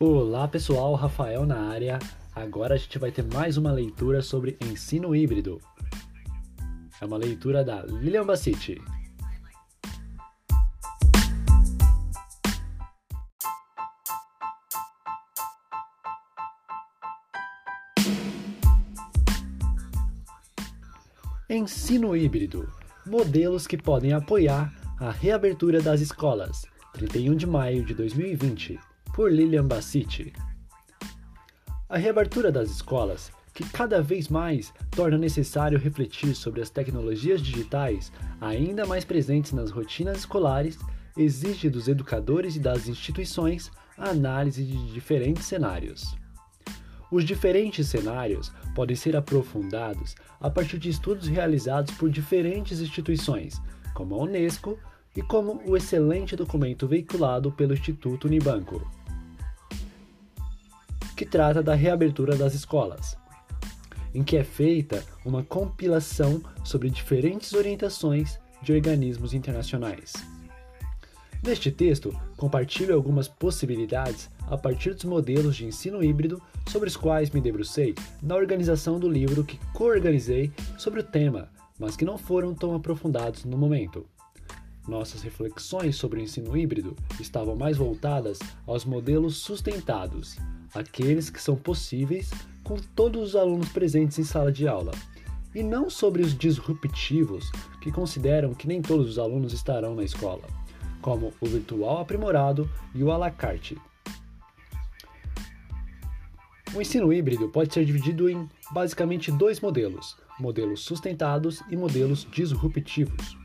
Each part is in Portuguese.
Olá pessoal, Rafael na área. Agora a gente vai ter mais uma leitura sobre ensino híbrido. É uma leitura da Lilian Bassiti. Ensino híbrido modelos que podem apoiar a reabertura das escolas, 31 de maio de 2020 por Lilian Bassiti. A reabertura das escolas, que cada vez mais torna necessário refletir sobre as tecnologias digitais ainda mais presentes nas rotinas escolares, exige dos educadores e das instituições a análise de diferentes cenários. Os diferentes cenários podem ser aprofundados a partir de estudos realizados por diferentes instituições, como a Unesco e como o excelente documento veiculado pelo Instituto Unibanco que trata da reabertura das escolas, em que é feita uma compilação sobre diferentes orientações de organismos internacionais. Neste texto, compartilho algumas possibilidades a partir dos modelos de ensino híbrido sobre os quais me debrucei na organização do livro que co-organizei sobre o tema, mas que não foram tão aprofundados no momento. Nossas reflexões sobre o ensino híbrido estavam mais voltadas aos modelos sustentados, aqueles que são possíveis com todos os alunos presentes em sala de aula, e não sobre os disruptivos que consideram que nem todos os alunos estarão na escola, como o virtual aprimorado e o à la carte. O ensino híbrido pode ser dividido em basicamente dois modelos: modelos sustentados e modelos disruptivos.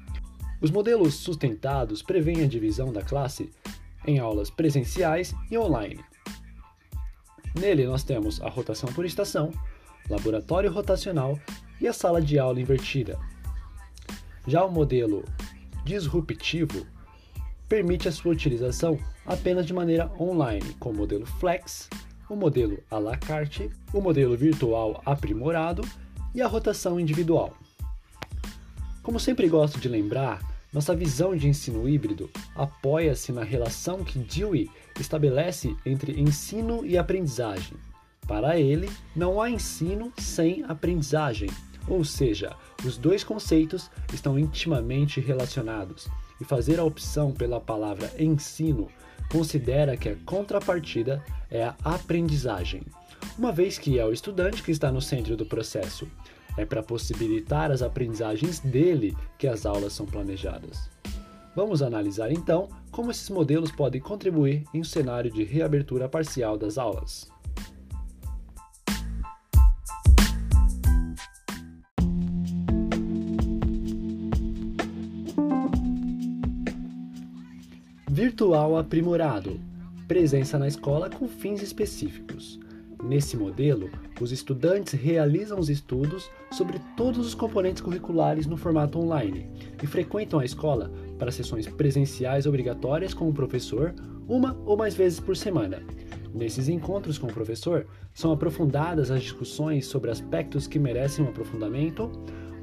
Os modelos sustentados prevêem a divisão da classe em aulas presenciais e online, Nele nós temos a rotação por estação, laboratório rotacional e a sala de aula invertida. Já o modelo disruptivo permite a sua utilização apenas de maneira online, com o modelo Flex, o modelo à la carte, o modelo virtual aprimorado e a rotação individual. Como sempre gosto de lembrar, nossa visão de ensino híbrido apoia-se na relação que Dewey estabelece entre ensino e aprendizagem. Para ele, não há ensino sem aprendizagem, ou seja, os dois conceitos estão intimamente relacionados, e fazer a opção pela palavra ensino considera que a contrapartida é a aprendizagem, uma vez que é o estudante que está no centro do processo. É para possibilitar as aprendizagens dele que as aulas são planejadas. Vamos analisar então como esses modelos podem contribuir em um cenário de reabertura parcial das aulas. Virtual aprimorado presença na escola com fins específicos. Nesse modelo, os estudantes realizam os estudos sobre todos os componentes curriculares no formato online e frequentam a escola para sessões presenciais obrigatórias com o professor uma ou mais vezes por semana. Nesses encontros com o professor, são aprofundadas as discussões sobre aspectos que merecem um aprofundamento,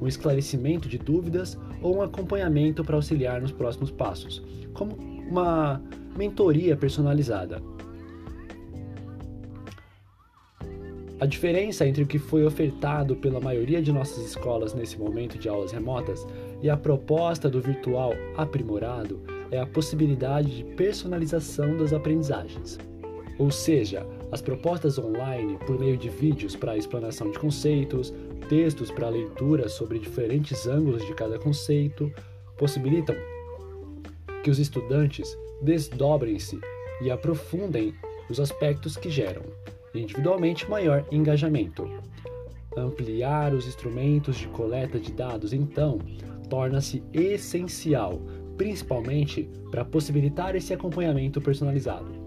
um esclarecimento de dúvidas ou um acompanhamento para auxiliar nos próximos passos, como uma mentoria personalizada. A diferença entre o que foi ofertado pela maioria de nossas escolas nesse momento de aulas remotas e a proposta do virtual aprimorado é a possibilidade de personalização das aprendizagens. Ou seja, as propostas online por meio de vídeos para explanação de conceitos, textos para leitura sobre diferentes ângulos de cada conceito, possibilitam que os estudantes desdobrem-se e aprofundem os aspectos que geram individualmente maior engajamento. Ampliar os instrumentos de coleta de dados, então, torna-se essencial, principalmente para possibilitar esse acompanhamento personalizado.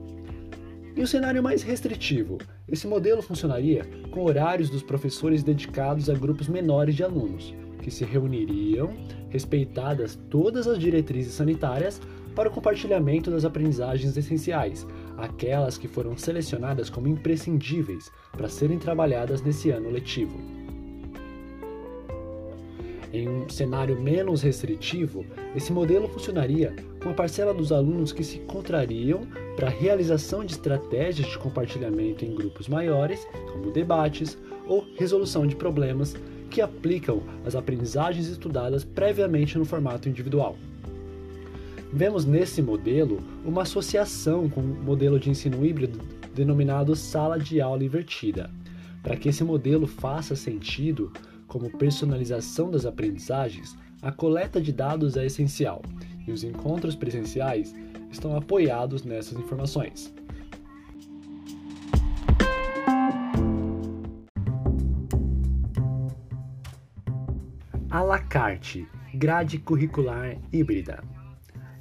Em um cenário mais restritivo, esse modelo funcionaria com horários dos professores dedicados a grupos menores de alunos, que se reuniriam, respeitadas todas as diretrizes sanitárias, para o compartilhamento das aprendizagens essenciais, aquelas que foram selecionadas como imprescindíveis para serem trabalhadas nesse ano letivo. Em um cenário menos restritivo, esse modelo funcionaria com a parcela dos alunos que se contrariam para a realização de estratégias de compartilhamento em grupos maiores, como debates ou resolução de problemas que aplicam as aprendizagens estudadas previamente no formato individual. Vemos nesse modelo uma associação com o modelo de ensino híbrido denominado sala de aula invertida. Para que esse modelo faça sentido como personalização das aprendizagens, a coleta de dados é essencial e os encontros presenciais estão apoiados nessas informações. A la carte, grade curricular híbrida.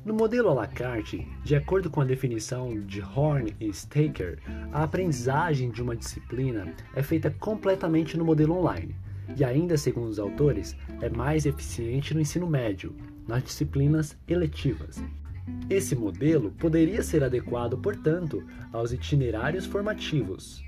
No modelo à la carte, de acordo com a definição de Horn e Staker, a aprendizagem de uma disciplina é feita completamente no modelo online, e ainda segundo os autores, é mais eficiente no ensino médio, nas disciplinas eletivas. Esse modelo poderia ser adequado, portanto, aos itinerários formativos.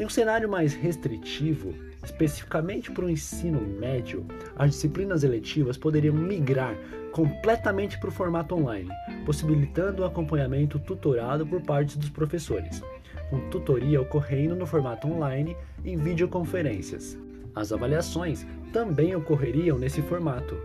Em um cenário mais restritivo, especificamente para o ensino médio, as disciplinas eletivas poderiam migrar completamente para o formato online, possibilitando o acompanhamento tutorado por parte dos professores, com tutoria ocorrendo no formato online em videoconferências. As avaliações também ocorreriam nesse formato.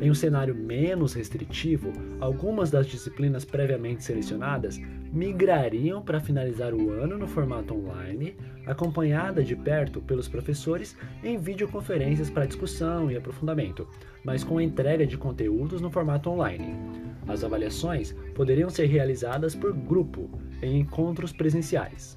Em um cenário menos restritivo, algumas das disciplinas previamente selecionadas migrariam para finalizar o ano no formato online, acompanhada de perto pelos professores em videoconferências para discussão e aprofundamento, mas com a entrega de conteúdos no formato online. As avaliações poderiam ser realizadas por grupo, em encontros presenciais.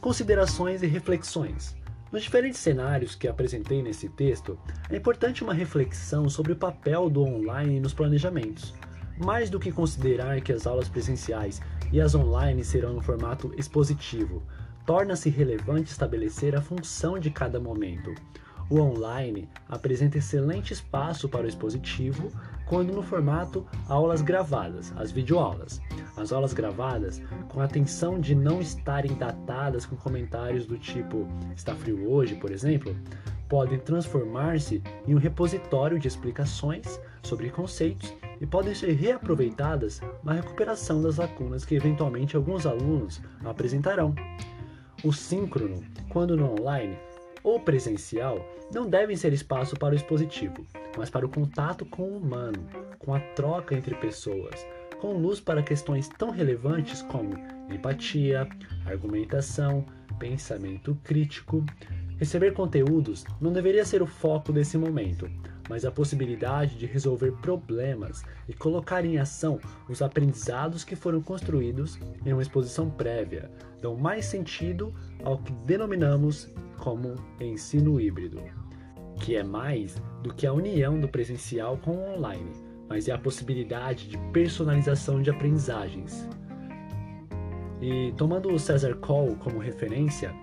Considerações e reflexões. Nos diferentes cenários que apresentei nesse texto, é importante uma reflexão sobre o papel do online nos planejamentos. Mais do que considerar que as aulas presenciais e as online serão no formato expositivo, torna-se relevante estabelecer a função de cada momento. O online apresenta excelente espaço para o expositivo, quando no formato aulas gravadas, as videoaulas. As aulas gravadas, com a atenção de não estarem datadas com comentários do tipo está frio hoje, por exemplo, podem transformar-se em um repositório de explicações sobre conceitos e podem ser reaproveitadas na recuperação das lacunas que eventualmente alguns alunos apresentarão. O síncrono, quando no online, ou presencial não devem ser espaço para o expositivo, mas para o contato com o humano, com a troca entre pessoas, com luz para questões tão relevantes como empatia, argumentação, pensamento crítico. Receber conteúdos não deveria ser o foco desse momento, mas a possibilidade de resolver problemas e colocar em ação os aprendizados que foram construídos em uma exposição prévia dão mais sentido ao que denominamos como ensino híbrido, que é mais do que a união do presencial com o online, mas é a possibilidade de personalização de aprendizagens. E tomando o Cesar Cole como referência,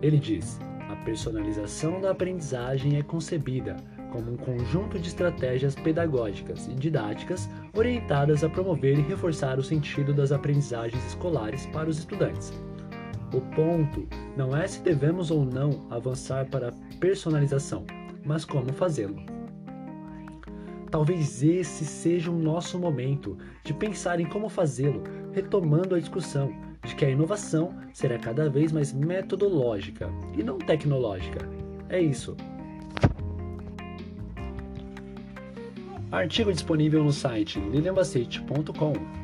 ele diz: personalização da aprendizagem é concebida como um conjunto de estratégias pedagógicas e didáticas orientadas a promover e reforçar o sentido das aprendizagens escolares para os estudantes o ponto não é se devemos ou não avançar para a personalização, mas como fazê-lo. Talvez esse seja o nosso momento de pensar em como fazê-lo, retomando a discussão de que a inovação será cada vez mais metodológica e não tecnológica. É isso. Artigo disponível no site lilianbacete.com